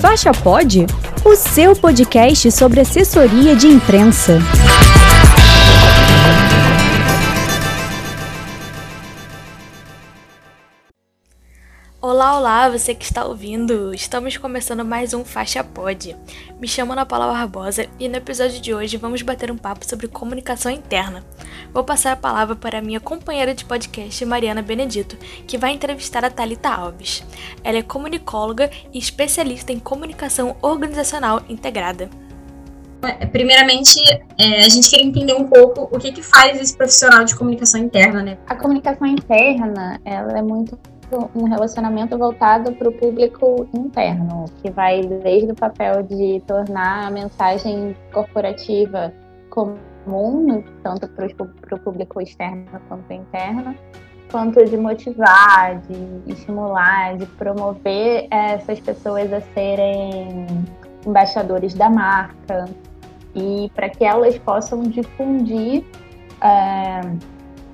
Faixa Pod, o seu podcast sobre assessoria de imprensa. Olá, olá, você que está ouvindo! Estamos começando mais um Faixa Pod. Me chamo Ana Paula Barbosa e no episódio de hoje vamos bater um papo sobre comunicação interna. Vou passar a palavra para a minha companheira de podcast, Mariana Benedito, que vai entrevistar a Talita Alves. Ela é comunicóloga e especialista em comunicação organizacional integrada. Primeiramente, é, a gente queria entender um pouco o que, que faz esse profissional de comunicação interna, né? A comunicação interna, ela é muito um relacionamento voltado para o público interno, que vai desde o papel de tornar a mensagem corporativa comum, tanto para o público externo quanto interno, quanto de motivar, de estimular, de promover essas pessoas a serem embaixadores da marca e para que elas possam difundir. É,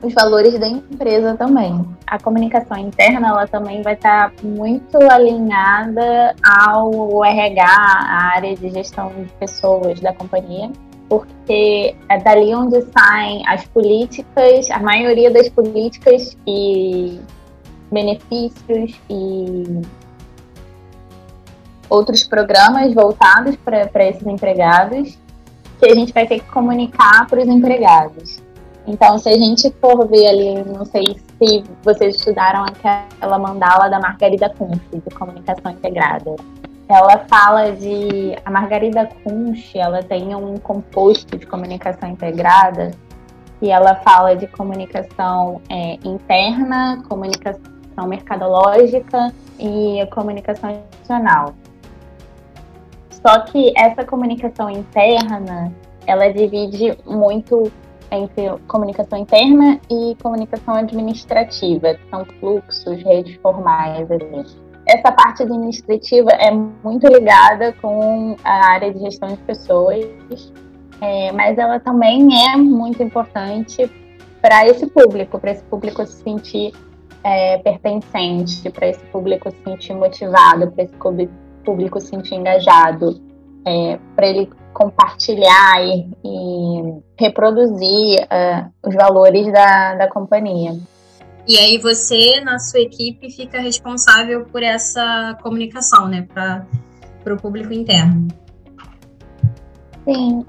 os valores da empresa também. A comunicação interna ela também vai estar muito alinhada ao RH, a área de gestão de pessoas da companhia, porque é dali onde saem as políticas, a maioria das políticas e benefícios e outros programas voltados para esses empregados que a gente vai ter que comunicar para os empregados. Então, se a gente for ver ali, não sei se vocês estudaram aquela mandala da Margarida Kunsch, de comunicação integrada. Ela fala de. A Margarida Kunsch, ela tem um composto de comunicação integrada e ela fala de comunicação é, interna, comunicação mercadológica e comunicação institucional. Só que essa comunicação interna, ela divide muito entre comunicação interna e comunicação administrativa, que são fluxos, redes formais ali. Essa parte administrativa é muito ligada com a área de gestão de pessoas, é, mas ela também é muito importante para esse público, para esse público se sentir é, pertencente, para esse público se sentir motivado, para esse público se sentir engajado, é, para ele compartilhar e, e reproduzir uh, os valores da, da companhia. E aí você, na sua equipe, fica responsável por essa comunicação, né, para o público interno. Sim,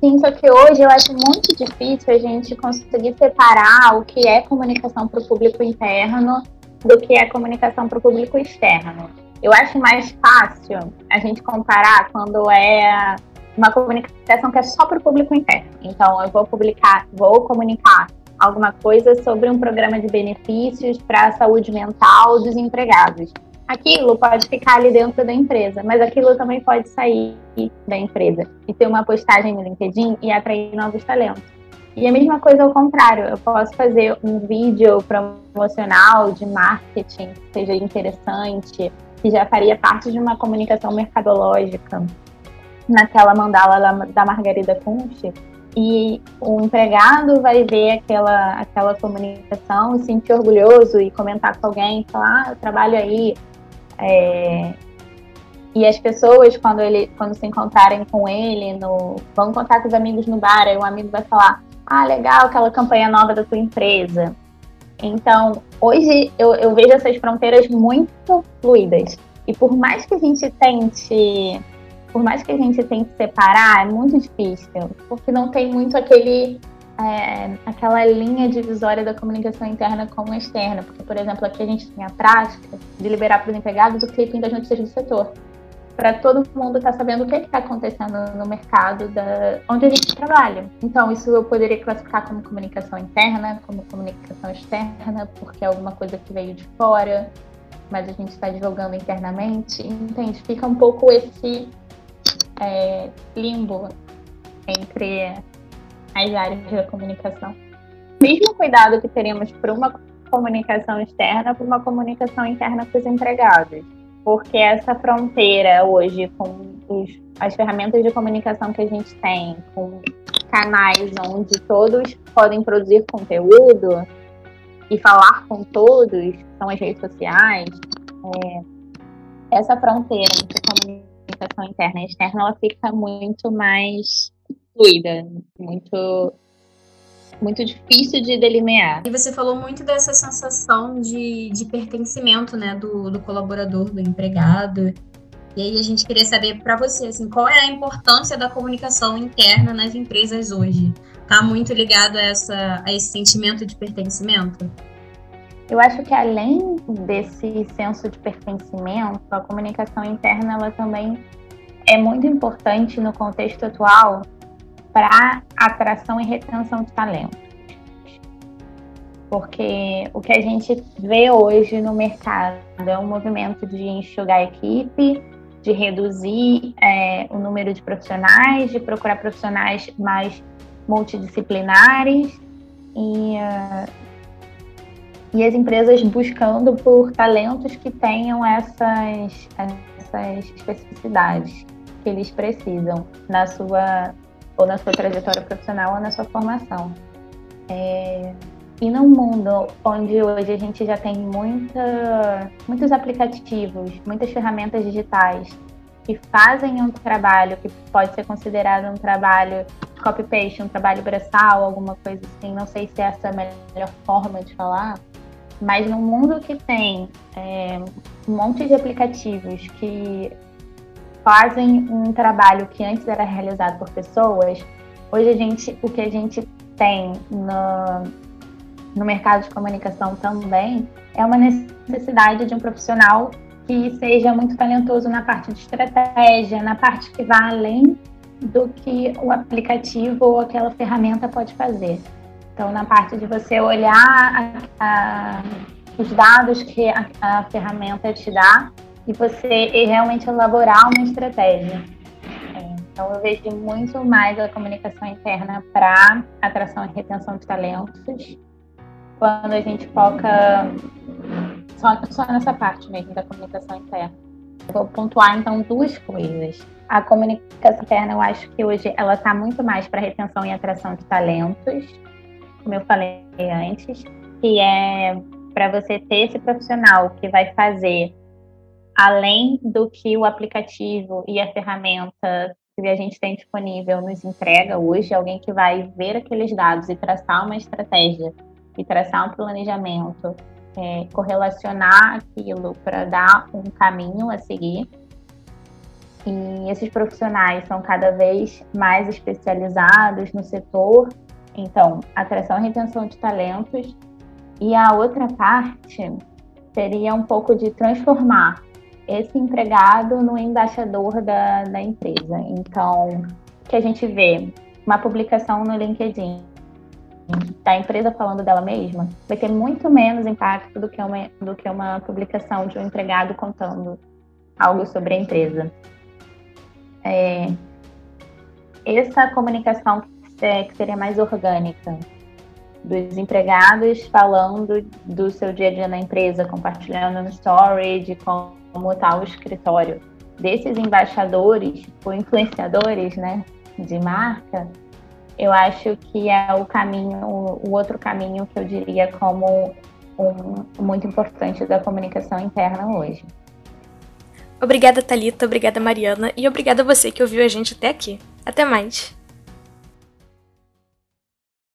sim, só que hoje eu acho muito difícil a gente conseguir separar o que é comunicação para o público interno do que é comunicação para o público externo. Eu acho mais fácil a gente comparar quando é uma comunicação que é só para o público interno. Então, eu vou publicar, vou comunicar alguma coisa sobre um programa de benefícios para a saúde mental dos empregados. Aquilo pode ficar ali dentro da empresa, mas aquilo também pode sair da empresa e ter uma postagem no LinkedIn e atrair novos talentos. E a mesma coisa ao contrário, eu posso fazer um vídeo promocional de marketing que seja interessante, que já faria parte de uma comunicação mercadológica naquela mandala da Margarida Kunsch e o empregado vai ver aquela, aquela comunicação e sentir orgulhoso e comentar com alguém, falar, ah, eu trabalho aí. É... E as pessoas, quando, ele, quando se encontrarem com ele, no, vão contar com os amigos no bar, aí o amigo vai falar, ah, legal, aquela campanha nova da tua empresa. Então, hoje eu, eu vejo essas fronteiras muito fluidas. E por mais que a gente tente por mais que a gente tente separar, é muito difícil, porque não tem muito aquele é, aquela linha divisória da comunicação interna com externa. Porque, por exemplo, aqui a gente tem a prática de liberar para os empregados o clipping das notícias do setor. Para todo mundo estar tá sabendo o que está acontecendo no mercado da, onde a gente trabalha. Então, isso eu poderia classificar como comunicação interna, como comunicação externa, porque é alguma coisa que veio de fora, mas a gente está divulgando internamente. Entende? Fica um pouco esse é, limbo entre as áreas da comunicação. Mesmo cuidado que teremos para uma comunicação externa, para uma comunicação interna com os empregados. Porque essa fronteira hoje, com os, as ferramentas de comunicação que a gente tem, com canais onde todos podem produzir conteúdo e falar com todos, são as redes sociais, é, essa fronteira entre comunicação interna e externa ela fica muito mais fluida, muito muito difícil de delinear. E você falou muito dessa sensação de, de pertencimento, né, do, do colaborador, do empregado. E aí a gente queria saber para você, assim, qual é a importância da comunicação interna nas empresas hoje? Está muito ligado a, essa, a esse sentimento de pertencimento? Eu acho que além desse senso de pertencimento, a comunicação interna ela também é muito importante no contexto atual para atração e retenção de talento. Porque o que a gente vê hoje no mercado é um movimento de enxugar a equipe, de reduzir é, o número de profissionais, de procurar profissionais mais multidisciplinares e, uh, e as empresas buscando por talentos que tenham essas, essas especificidades que eles precisam na sua ou na sua trajetória profissional ou na sua formação. É, e num mundo onde hoje a gente já tem muita, muitos aplicativos, muitas ferramentas digitais que fazem um trabalho que pode ser considerado um trabalho copy-paste, um trabalho braçal, alguma coisa assim, não sei se essa é a melhor forma de falar, mas num mundo que tem é, um monte de aplicativos que fazem um trabalho que antes era realizado por pessoas, hoje a gente, o que a gente tem no, no mercado de comunicação também é uma necessidade de um profissional que seja muito talentoso na parte de estratégia, na parte que vá além do que o aplicativo ou aquela ferramenta pode fazer. Então, na parte de você olhar a, a, os dados que a, a ferramenta te dá e você realmente elaborar uma estratégia. É, então, eu vejo muito mais a comunicação interna para atração e retenção de talentos, quando a gente foca só, só nessa parte mesmo da comunicação interna. vou pontuar, então, duas coisas. A comunicação interna, eu acho que hoje ela está muito mais para retenção e atração de talentos, como eu falei antes, que é para você ter esse profissional que vai fazer além do que o aplicativo e a ferramenta que a gente tem disponível nos entrega hoje, alguém que vai ver aqueles dados e traçar uma estratégia e traçar um planejamento, é, correlacionar aquilo para dar um caminho a seguir. E esses profissionais são cada vez mais especializados no setor, então, atração e retenção de talentos. E a outra parte seria um pouco de transformar esse empregado no embaixador da, da empresa. Então, que a gente vê uma publicação no LinkedIn da empresa falando dela mesma vai ter muito menos impacto do que uma, do que uma publicação de um empregado contando algo sobre a empresa. É, essa comunicação que seria mais orgânica, dos empregados falando do seu dia a dia na empresa, compartilhando no story de como está o escritório desses embaixadores ou influenciadores, né, de marca, eu acho que é o caminho, o outro caminho que eu diria como um, muito importante da comunicação interna hoje. Obrigada, Talita, obrigada, Mariana, e obrigada a você que ouviu a gente até aqui. Até mais!